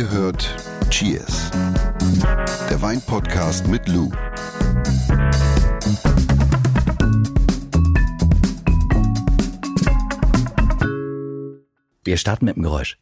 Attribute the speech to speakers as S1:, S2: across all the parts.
S1: Ihr hört Cheers, der Weinpodcast mit Lou.
S2: Wir starten mit dem Geräusch.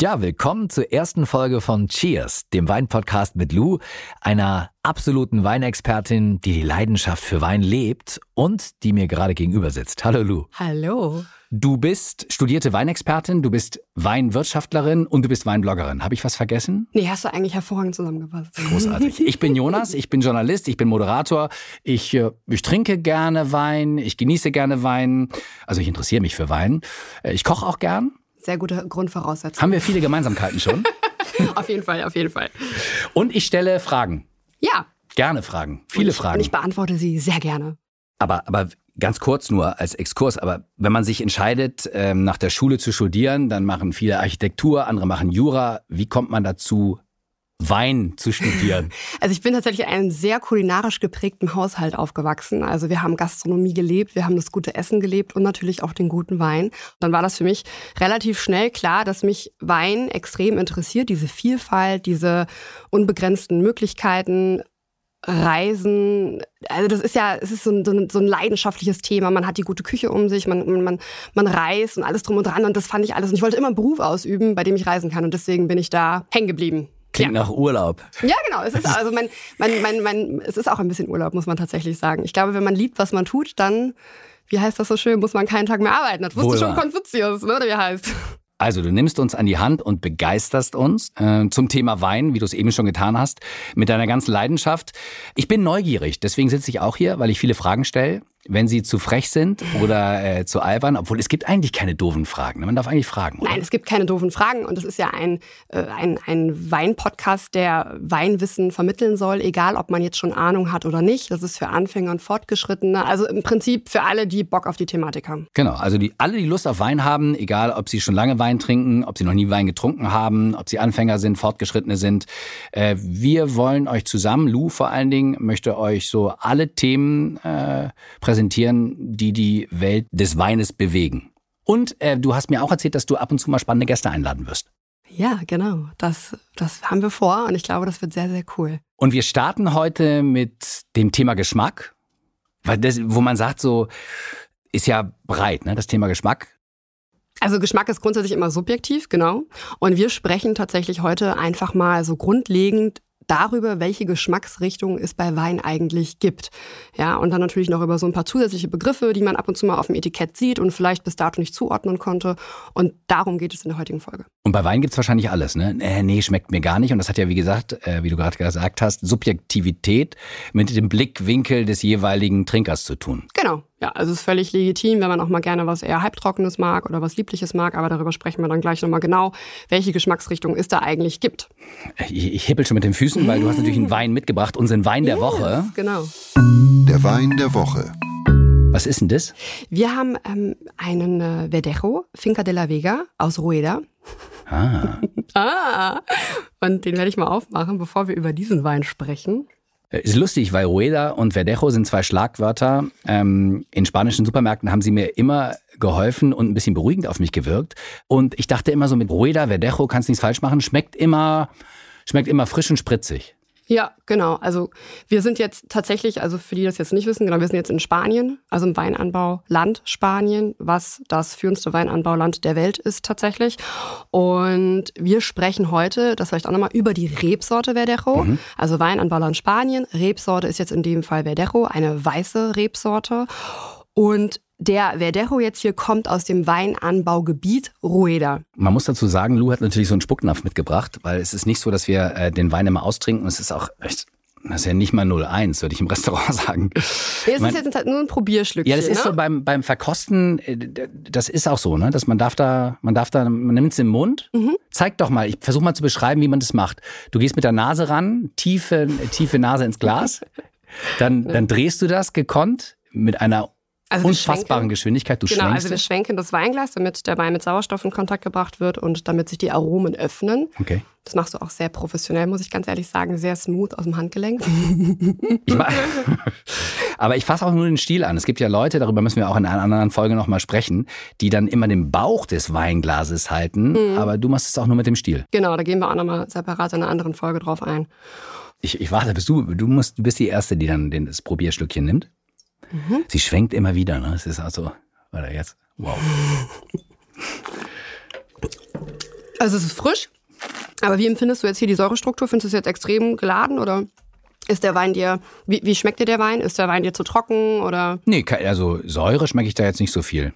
S2: Ja, willkommen zur ersten Folge von Cheers, dem Weinpodcast mit Lou, einer absoluten Weinexpertin, die die Leidenschaft für Wein lebt und die mir gerade gegenüber sitzt. Hallo Lou.
S3: Hallo.
S2: Du bist studierte Weinexpertin, du bist Weinwirtschaftlerin und du bist Weinbloggerin. Habe ich was vergessen?
S3: Nee, hast du eigentlich hervorragend zusammengefasst.
S2: Großartig. Ich bin Jonas, ich bin Journalist, ich bin Moderator. Ich, äh, ich trinke gerne Wein, ich genieße gerne Wein. Also ich interessiere mich für Wein. Äh, Ich koche auch gern.
S3: Sehr gute Grundvoraussetzung.
S2: Haben wir viele Gemeinsamkeiten schon.
S3: auf jeden Fall, auf jeden Fall.
S2: Und ich stelle Fragen.
S3: Ja.
S2: Gerne Fragen. Viele
S3: und ich,
S2: Fragen.
S3: Und ich beantworte sie sehr gerne.
S2: Aber, aber ganz kurz nur als Exkurs, aber wenn man sich entscheidet, ähm, nach der Schule zu studieren, dann machen viele Architektur, andere machen Jura. Wie kommt man dazu, Wein zu studieren?
S3: Also ich bin tatsächlich in einem sehr kulinarisch geprägten Haushalt aufgewachsen. Also wir haben Gastronomie gelebt, wir haben das gute Essen gelebt und natürlich auch den guten Wein. Dann war das für mich relativ schnell klar, dass mich Wein extrem interessiert, diese Vielfalt, diese unbegrenzten Möglichkeiten, Reisen, also das ist ja, es ist so ein, so ein, leidenschaftliches Thema. Man hat die gute Küche um sich, man, man, man reist und alles drum und dran und das fand ich alles. Und ich wollte immer einen Beruf ausüben, bei dem ich reisen kann und deswegen bin ich da hängen geblieben.
S2: Klingt
S3: ja.
S2: nach Urlaub.
S3: Ja, genau. Es ist also mein, mein, mein, mein, es ist auch ein bisschen Urlaub, muss man tatsächlich sagen. Ich glaube, wenn man liebt, was man tut, dann, wie heißt das so schön, muss man keinen Tag mehr arbeiten. Das wusste schon. Konfuzius, ne, oder wie heißt.
S2: Also du nimmst uns an die Hand und begeisterst uns äh, zum Thema Wein, wie du es eben schon getan hast, mit deiner ganzen Leidenschaft. Ich bin neugierig, deswegen sitze ich auch hier, weil ich viele Fragen stelle. Wenn sie zu frech sind oder äh, zu albern, obwohl es gibt eigentlich keine doofen Fragen. ne? Man darf eigentlich fragen. Oder?
S3: Nein, es gibt keine doofen Fragen und es ist ja ein, äh, ein, ein Wein-Podcast, der Weinwissen vermitteln soll, egal ob man jetzt schon Ahnung hat oder nicht. Das ist für Anfänger und Fortgeschrittene, also im Prinzip für alle, die Bock auf die Thematik haben.
S2: Genau, also die, alle, die Lust auf Wein haben, egal ob sie schon lange Wein trinken, ob sie noch nie Wein getrunken haben, ob sie Anfänger sind, Fortgeschrittene sind. Äh, wir wollen euch zusammen, Lou vor allen Dingen, möchte euch so alle Themen äh, präsentieren, die die Welt des Weines bewegen. Und äh, du hast mir auch erzählt, dass du ab und zu mal spannende Gäste einladen wirst.
S3: Ja, genau. Das, das haben wir vor und ich glaube, das wird sehr, sehr cool.
S2: Und wir starten heute mit dem Thema Geschmack, weil das, wo man sagt, so ist ja breit, ne, das Thema Geschmack.
S3: Also Geschmack ist grundsätzlich immer subjektiv, genau. Und wir sprechen tatsächlich heute einfach mal so grundlegend darüber, welche Geschmacksrichtung es bei Wein eigentlich gibt. Ja, und dann natürlich noch über so ein paar zusätzliche Begriffe, die man ab und zu mal auf dem Etikett sieht und vielleicht bis dato nicht zuordnen konnte. Und darum geht es in der heutigen Folge.
S2: Und bei Wein gibt's wahrscheinlich alles, ne? Äh, nee, schmeckt mir gar nicht. Und das hat ja, wie gesagt, äh, wie du gerade gesagt hast, Subjektivität mit dem Blickwinkel des jeweiligen Trinkers zu tun.
S3: Genau. Ja, also es ist völlig legitim, wenn man auch mal gerne was eher halbtrockenes mag oder was Liebliches mag, aber darüber sprechen wir dann gleich nochmal genau, welche Geschmacksrichtung es da eigentlich gibt.
S2: Ich, ich hippel schon mit den Füßen, weil du hast natürlich einen Wein mitgebracht, unseren Wein der Woche.
S3: Yes, Genau.
S1: Der Wein der Woche.
S2: Was ist denn das?
S3: Wir haben ähm, einen äh, Verdejo, Finca de la Vega aus Rueda.
S2: Ah.
S3: Ah, und den werde ich mal aufmachen, bevor wir über diesen Wein sprechen.
S2: Äh, Ist lustig, weil Rueda und Verdejo sind zwei Schlagwörter. Ähm, in spanischen Supermärkten haben sie mir immer geholfen und ein bisschen beruhigend auf mich gewirkt. Und ich dachte immer so mit Rueda, Verdejo, kannst nichts falsch machen, schmeckt immer, schmeckt immer frisch und spritzig.
S3: Ja, genau. Also wir sind jetzt tatsächlich, also für die das jetzt nicht wissen, genau, wir sind jetzt in Spanien, also im Weinanbauland Spanien, was das führendste Weinanbauland der Welt ist tatsächlich. Und wir sprechen heute, das vielleicht auch nochmal, über die Rebsorte Verdejo. Also Weinanbauland Spanien. Rebsorte ist jetzt in dem Fall Verdejo, eine weiße Rebsorte. Und der Verdejo jetzt hier kommt aus dem Weinanbaugebiet Rueda.
S2: Man muss dazu sagen, Lou hat natürlich so einen Spucknapf mitgebracht, weil es ist nicht so, dass wir äh, den Wein immer austrinken. Es ist auch echt, das ist ja nicht mal 0,1, würde ich im Restaurant sagen.
S3: Es ist jetzt halt nur ein Probierschlückchen.
S2: Ja, das ist
S3: ne?
S2: so beim, beim Verkosten, äh, das ist auch so, ne? Dass man darf da, man darf da, man nimmt es im Mund.
S3: Mhm.
S2: Zeig doch mal, ich versuche mal zu beschreiben, wie man das macht. Du gehst mit der Nase ran, tiefe, tiefe Nase ins Glas, dann, dann drehst du das gekonnt mit einer
S3: Also
S2: unfassbaren Geschwindigkeit. Du
S3: Genau,
S2: schwenkst.
S3: also wir schwenken das Weinglas, damit der Wein mit Sauerstoff in Kontakt gebracht wird und damit sich die Aromen öffnen.
S2: okay.
S3: Das machst du auch sehr professionell, muss ich ganz ehrlich sagen, sehr smooth aus dem Handgelenk.
S2: Ich ma- Aber ich fasse auch nur den Stiel an. Es gibt ja Leute, darüber müssen wir auch in einer anderen Folge nochmal sprechen, die dann immer den Bauch des Weinglases halten.
S3: Mhm.
S2: Aber du machst es auch nur mit dem Stiel.
S3: Genau, da gehen wir auch nochmal separat in einer anderen Folge drauf ein.
S2: Ich, ich warte, bist du, du musst, du bist die Erste, die dann den, das Probierstückchen nimmt.
S3: Mhm.
S2: Sie schwenkt immer wieder, ne? Es ist also, warte jetzt, wow.
S3: Also es ist frisch, aber wie empfindest du jetzt hier die Säurestruktur? Findest du es jetzt extrem geladen oder ist der Wein dir, wie, wie schmeckt dir der Wein? Ist der Wein dir zu trocken oder?
S2: Nee, also Säure schmecke ich da jetzt nicht so viel.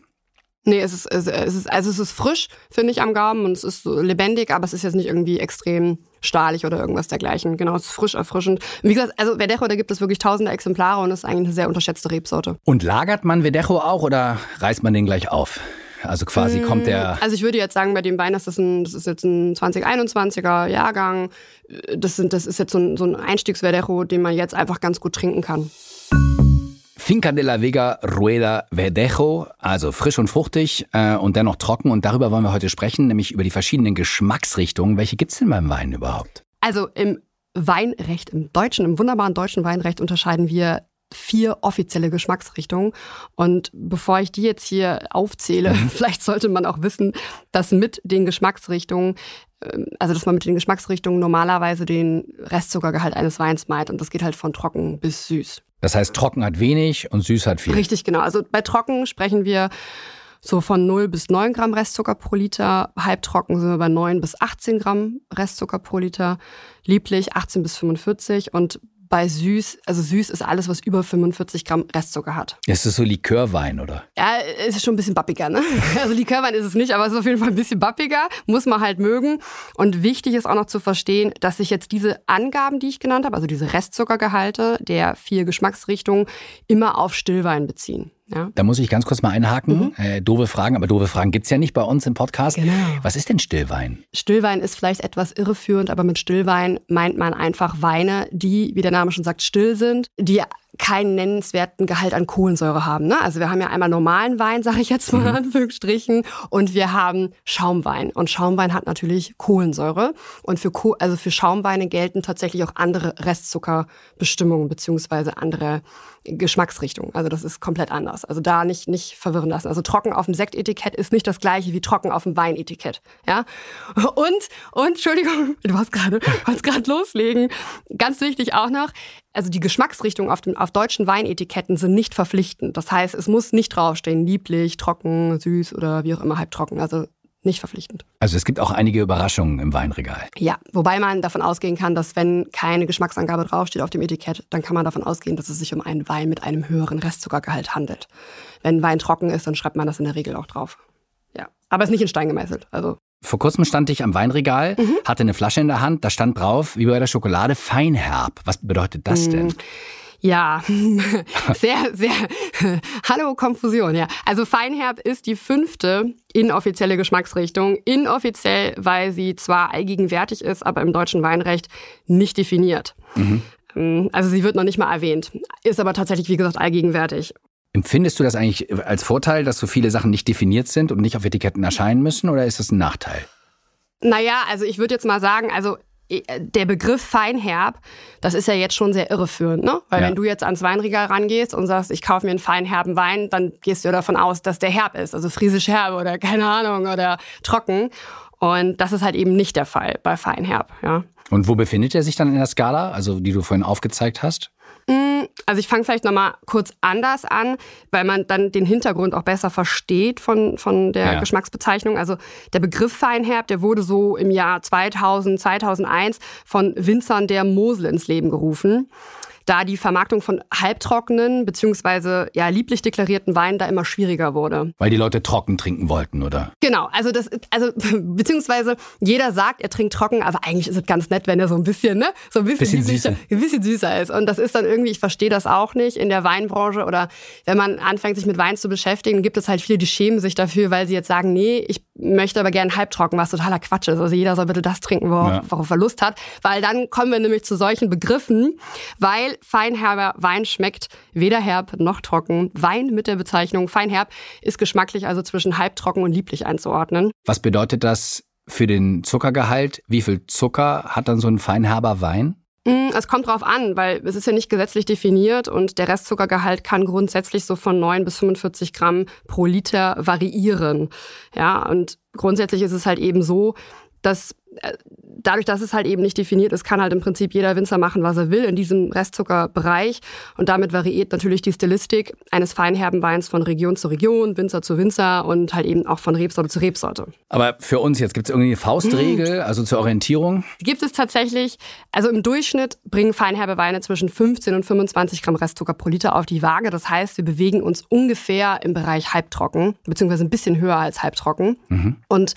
S3: Nee, es ist, es ist, also es ist frisch, finde ich, am Gaumen und es ist so lebendig, aber es ist jetzt nicht irgendwie extrem stahlig oder irgendwas dergleichen. Genau, es ist frisch, erfrischend. Wie gesagt, also Verdejo, da gibt es wirklich tausende Exemplare und ist eigentlich eine sehr unterschätzte Rebsorte.
S2: Und lagert man Vedejo auch oder reißt man den gleich auf? Also quasi kommt der.
S3: Also ich würde jetzt sagen, bei dem Wein, das ist, ein, das ist jetzt ein 2021er Jahrgang. Das, sind, das ist jetzt so ein, so ein Einstiegsverdejo, den man jetzt einfach ganz gut trinken kann.
S2: Finca de la Vega Rueda Verdejo, also frisch und fruchtig äh, und dennoch trocken. Und darüber wollen wir heute sprechen, nämlich über die verschiedenen Geschmacksrichtungen. Welche gibt's denn beim Wein überhaupt?
S3: Also im Weinrecht, im deutschen, im wunderbaren deutschen Weinrecht unterscheiden wir vier offizielle Geschmacksrichtungen. Und bevor ich die jetzt hier aufzähle, vielleicht sollte man auch wissen, dass mit den Geschmacksrichtungen, ähm, also dass man mit den Geschmacksrichtungen normalerweise den Restzuckergehalt eines Weins meint. Und das geht halt von trocken bis süß.
S2: Das heißt, trocken hat wenig und süß hat viel.
S3: Richtig, genau. Also bei trocken sprechen wir so von 0 bis 9 Gramm Restzucker pro Liter. Halbtrocken sind wir bei 9 bis 18 Gramm Restzucker pro Liter. Lieblich 18 bis 45 und bei süß, also süß ist alles, was über 45 Gramm Restzucker hat.
S2: Ist das so Likörwein, oder?
S3: Ja, es ist schon ein bisschen bappiger, ne? Also Likörwein ist es nicht, aber es ist auf jeden Fall ein bisschen bappiger, muss man halt mögen. Und wichtig ist auch noch zu verstehen, dass sich jetzt diese Angaben, die ich genannt habe, also diese Restzuckergehalte der vier Geschmacksrichtungen, immer auf Stillwein beziehen. Ja?
S2: Da muss ich ganz kurz mal einhaken. Äh, doofe Fragen, aber doofe Fragen gibt's ja nicht bei uns im Podcast.
S3: Genau.
S2: Was ist denn Stillwein?
S3: Stillwein ist vielleicht etwas irreführend, aber mit Stillwein meint man einfach Weine, die, wie der Name schon sagt, still sind, die keinen nennenswerten Gehalt an Kohlensäure haben. Ne? Also wir haben ja einmal normalen Wein, sage ich jetzt mal in Anführungsstrichen, und wir haben Schaumwein. Und Schaumwein hat natürlich Kohlensäure. Und für, Ko also für Schaumweine gelten tatsächlich auch andere Restzuckerbestimmungen beziehungsweise andere Geschmacksrichtungen. Also das ist komplett anders. Also da nicht, nicht verwirren lassen. Also trocken auf dem Sektetikett ist nicht das gleiche wie trocken auf dem Weinetikett. Ja? Und, und, Entschuldigung, du hast gerade, wolltest gerade loslegen. Ganz wichtig auch noch, also die Geschmacksrichtungen auf, dem, auf deutschen Weinetiketten sind nicht verpflichtend. Das heißt, es muss nicht draufstehen, lieblich, trocken, süß oder wie auch immer, halbtrocken. Also nicht verpflichtend.
S2: Also es gibt auch einige Überraschungen im Weinregal.
S3: Ja, wobei man davon ausgehen kann, dass wenn keine Geschmacksangabe draufsteht auf dem Etikett, dann kann man davon ausgehen, dass es sich um einen Wein mit einem höheren Restzuckergehalt handelt. Wenn Wein trocken ist, dann schreibt man das in der Regel auch drauf. Ja, aber ist nicht in Stein gemeißelt. Also
S2: Vor kurzem stand ich am Weinregal,
S3: Mhm.
S2: hatte eine Flasche in der Hand, da stand drauf, wie bei der Schokolade, Feinherb. Was bedeutet das denn?
S3: Ja, sehr, sehr. Hallo, Konfusion, ja. Also Feinherb ist die fünfte inoffizielle Geschmacksrichtung. Inoffiziell, weil sie zwar allgegenwärtig ist, aber im deutschen Weinrecht nicht definiert. Ähm, Also sie wird noch nicht mal erwähnt, ist aber tatsächlich, wie gesagt, allgegenwärtig.
S2: Empfindest du das eigentlich als Vorteil, dass so viele Sachen nicht definiert sind und nicht auf Etiketten erscheinen müssen, oder ist das ein Nachteil?
S3: Naja, also ich würde jetzt mal sagen, also äh, der Begriff Feinherb, das ist ja jetzt schon sehr irreführend, ne? Weil
S2: Ja.
S3: wenn du jetzt ans Weinregal rangehst und sagst, ich kaufe mir einen feinherben Wein, dann gehst du ja davon aus, dass der herb ist, also friesisch herb oder keine Ahnung oder trocken. Und das ist halt eben nicht der Fall bei Feinherb, ja.
S2: Und wo befindet er sich dann in der Skala, also die du vorhin aufgezeigt hast?
S3: Also ich fange vielleicht nochmal kurz anders an, weil man dann den Hintergrund auch besser versteht von, von der
S2: Ja.
S3: Geschmacksbezeichnung. Also der Begriff Feinherb, der wurde so im Jahr 2000, 2001 von Winzern der Mosel ins Leben gerufen. Da die Vermarktung von halbtrockenen beziehungsweise ja lieblich deklarierten Weinen da immer schwieriger wurde.
S2: Weil die Leute trocken trinken wollten, oder?
S3: Genau, also das, also beziehungsweise jeder sagt, er trinkt trocken, aber eigentlich ist es ganz nett, wenn er so ein bisschen, ne, so ein bisschen,
S2: Bisschen süßer.
S3: ein bisschen süßer ist. Und das ist dann irgendwie, ich verstehe das auch nicht in der Weinbranche oder wenn man anfängt, sich mit Wein zu beschäftigen, gibt es halt viele, die schämen sich dafür, weil sie jetzt sagen, nee, ich möchte aber gerne halbtrocken, was totaler Quatsch ist. Also jeder soll bitte das trinken, worauf, ja. worauf er Lust hat. Weil dann kommen wir nämlich zu solchen Begriffen, weil feinherber Wein schmeckt weder herb noch trocken. Wein mit der Bezeichnung feinherb ist geschmacklich also zwischen halbtrocken und lieblich einzuordnen.
S2: Was bedeutet das für den Zuckergehalt? Wie viel Zucker hat dann so ein feinherber Wein?
S3: Mm, es kommt drauf an, weil es ist ja nicht gesetzlich definiert und der Restzuckergehalt kann grundsätzlich so von 9 bis 45 Gramm pro Liter variieren. Ja, und grundsätzlich ist es halt eben so, dass äh, dadurch, dass es halt eben nicht definiert ist, kann halt im Prinzip jeder Winzer machen, was er will in diesem Restzuckerbereich. Und damit variiert natürlich die Stilistik eines feinherben Weins von Region zu Region, Winzer zu Winzer und halt eben auch von Rebsorte zu Rebsorte.
S2: Aber für uns jetzt gibt es irgendwie eine Faustregel, also zur Orientierung?
S3: Gibt es tatsächlich. Also im Durchschnitt bringen feinherbe Weine zwischen 15 und 25 Gramm Restzucker pro Liter auf die Waage. Das heißt, wir bewegen uns ungefähr im Bereich halbtrocken, beziehungsweise ein bisschen höher als halbtrocken. Mhm. Und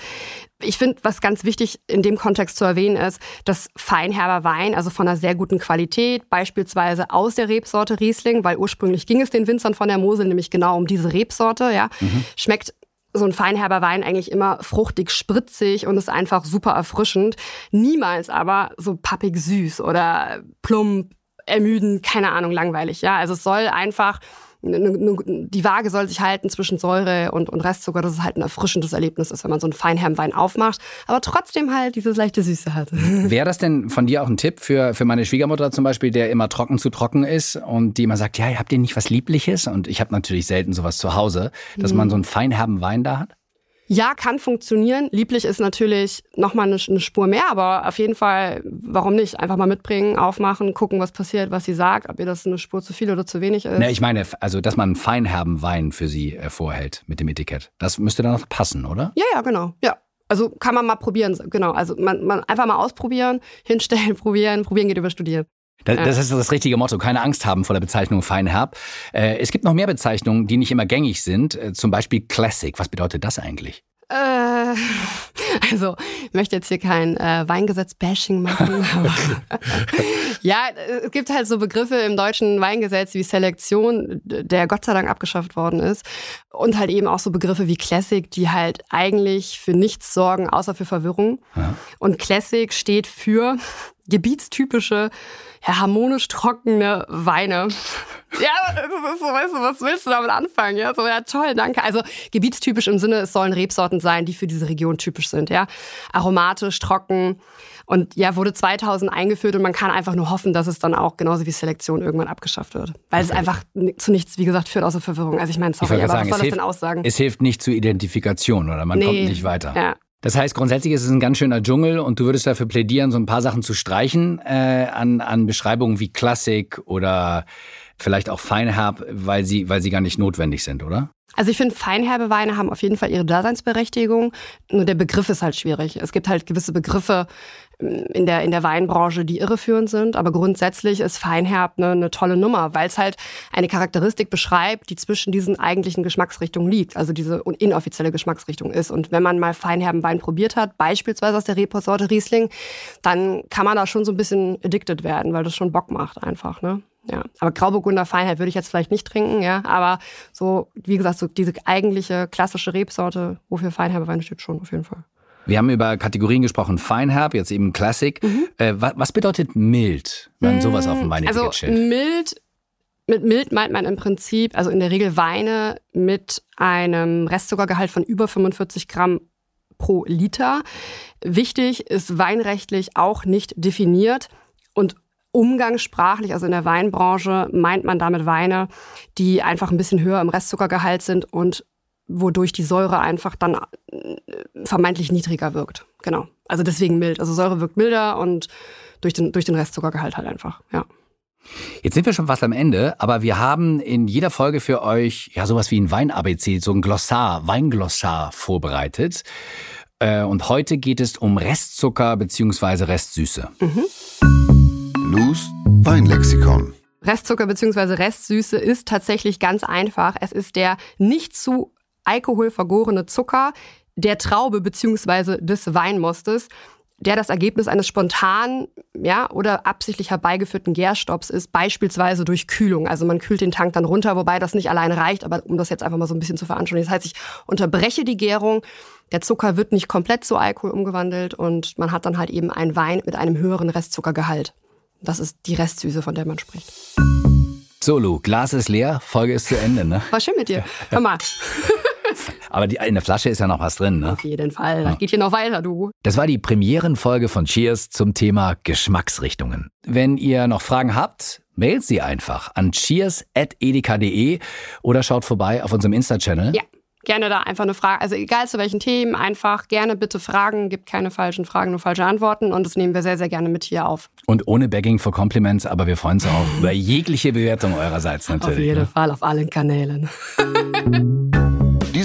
S3: ich finde, was ganz wichtig in dem Kontext zu erwähnen ist, dass feinherber Wein, also von einer sehr guten Qualität, beispielsweise aus der Rebsorte Riesling, weil ursprünglich ging es den Winzern von der Mosel nämlich genau um diese Rebsorte, ja, mhm. schmeckt so ein feinherber Wein eigentlich immer fruchtig, spritzig und ist einfach super erfrischend. Niemals aber so pappig süß oder plump, ermüdend, keine Ahnung, langweilig, ja. Also es soll einfach die Waage soll sich halten zwischen Säure und, und Restzucker, dass es halt ein erfrischendes Erlebnis ist, wenn man so einen Feinherrenwein aufmacht, aber trotzdem halt dieses leichte Süße hat.
S2: Wäre das denn von dir auch ein Tipp für, für meine Schwiegermutter zum Beispiel, der immer trocken zu trocken ist und die immer sagt, ja, habt ihr nicht was Liebliches? Und ich habe natürlich selten sowas zu Hause, dass mhm. man so einen feinherben Wein da hat?
S3: Ja, kann funktionieren. Lieblich ist natürlich nochmal eine, eine Spur mehr, aber auf jeden Fall, warum nicht? Einfach mal mitbringen, aufmachen, gucken, was passiert, was sie sagt, ob ihr das eine Spur zu viel oder zu wenig ist.
S2: Ne, ich meine, also, dass man einen feinherben Wein für sie äh, vorhält mit dem Etikett. Das müsste dann noch passen, oder?
S3: Ja, ja, genau. Ja. Also kann man mal probieren, genau. Also man, man einfach mal ausprobieren, hinstellen, probieren, probieren geht über studieren.
S2: Das, das, ist das richtige Motto. Keine Angst haben vor der Bezeichnung Feinherb. Äh, es gibt noch mehr Bezeichnungen, die nicht immer gängig sind. Äh, zum Beispiel Classic. Was bedeutet das eigentlich? Äh,
S3: also, ich möchte jetzt hier kein äh, Weingesetz-Bashing machen. ja, es gibt halt so Begriffe im deutschen Weingesetz wie Selektion, der Gott sei Dank abgeschafft worden ist. Und halt eben auch so Begriffe wie Classic, die halt eigentlich für nichts sorgen, außer für Verwirrung. Ja. Und Classic steht für gebietstypische, ja, harmonisch trockene Weine. ja, das ist so, weißt du, was willst du damit anfangen? Ja, so, ja, toll, danke. Also gebietstypisch im Sinne, es sollen Rebsorten sein, die für diese Region typisch sind, ja. Aromatisch, trocken. Und ja, wurde 2000 eingeführt und man kann einfach nur hoffen, dass es dann auch genauso wie Selektion irgendwann abgeschafft wird. Weil okay. es einfach zu nichts, wie gesagt, führt außer Verwirrung. Also ich meine, sorry,
S2: ich
S3: aber
S2: sagen,
S3: was soll
S2: das hilft,
S3: denn aussagen?
S2: Es hilft nicht zur Identifikation oder man nee, kommt nicht weiter.
S3: Ja.
S2: Das heißt, grundsätzlich ist es ein ganz schöner Dschungel und du würdest dafür plädieren, so ein paar Sachen zu streichen äh, an, an Beschreibungen wie Klassik oder vielleicht auch Feinherb, weil sie, weil sie gar nicht notwendig sind, oder?
S3: Also ich finde, feinherbe Weine haben auf jeden Fall ihre Daseinsberechtigung. Nur der Begriff ist halt schwierig. Es gibt halt gewisse Begriffe in der, in der Weinbranche, die irreführend sind. Aber grundsätzlich ist feinherb eine, eine tolle Nummer, weil es halt eine Charakteristik beschreibt, die zwischen diesen eigentlichen Geschmacksrichtungen liegt. Also diese inoffizielle Geschmacksrichtung ist. Und wenn man mal feinherben Wein probiert hat, beispielsweise aus der Rebsorte Riesling, dann kann man da schon so ein bisschen addicted werden, weil das schon Bock macht einfach. Ne? Ja, aber Grauburgunder Feinheit würde ich jetzt vielleicht nicht trinken, ja. Aber so, wie gesagt, so diese eigentliche klassische Rebsorte, wofür Feinherbe Weine steht, schon auf jeden Fall.
S2: Wir haben über Kategorien gesprochen, Feinherb, jetzt eben Classic. Mhm. Äh, was, was, bedeutet mild, wenn sowas auf dem
S3: also,
S2: steht?
S3: Also mild, mit mild meint man im Prinzip, also in der Regel Weine mit einem Restzuckergehalt von über 45 Gramm pro Liter. Wichtig ist weinrechtlich auch nicht definiert und Umgangssprachlich, also in der Weinbranche, meint man damit Weine, die einfach ein bisschen höher im Restzuckergehalt sind und wodurch die Säure einfach dann äh, vermeintlich niedriger wirkt. Genau. Also deswegen mild. Also Säure wirkt milder und durch den, durch den Restzuckergehalt halt einfach, ja.
S2: Jetzt sind wir schon fast am Ende, aber wir haben in jeder Folge für euch ja sowas wie ein Wein-ABC, so ein Glossar, Weinglossar vorbereitet. Äh, und heute geht es um Restzucker bzw. Restsüße. Mhm.
S1: Lou's Weinlexikon.
S3: Restzucker bzw. Restsüße ist tatsächlich ganz einfach. Es ist der nicht zu Alkohol vergorene Zucker der Traube bzw. des Weinmostes. der das Ergebnis eines spontan ja, oder absichtlich herbeigeführten Gärstopps ist, beispielsweise durch Kühlung. Also man kühlt den Tank dann runter, wobei das nicht alleine reicht, aber um das jetzt einfach mal so ein bisschen zu veranschaulichen. Das heißt, ich unterbreche die Gärung, der Zucker wird nicht komplett zu Alkohol umgewandelt und man hat dann halt eben einen Wein mit einem höheren Restzuckergehalt. Das ist die Restsüße, von der man spricht.
S2: So, Lu, Glas ist leer, Folge ist zu Ende, ne?
S3: War schön mit dir. Hör mal.
S2: Aber die, in der Flasche ist ja noch was drin, ne?
S3: Auf jeden Fall. Das geht hier noch weiter, du.
S2: Das war die Premierenfolge von Cheers zum Thema Geschmacksrichtungen. Wenn ihr noch Fragen habt, mailt sie einfach an cheers.edeka.de oder schaut vorbei auf unserem Insta-Channel.
S3: Ja. Gerne da einfach eine Frage, also egal zu welchen Themen, einfach gerne bitte Fragen, gibt keine falschen Fragen, nur falsche Antworten und das nehmen wir sehr, sehr gerne mit hier auf.
S2: Und ohne Begging for Compliments, aber wir freuen uns auch über jegliche Bewertung eurerseits natürlich.
S3: Auf jeden
S2: ne?
S3: Fall, auf allen Kanälen.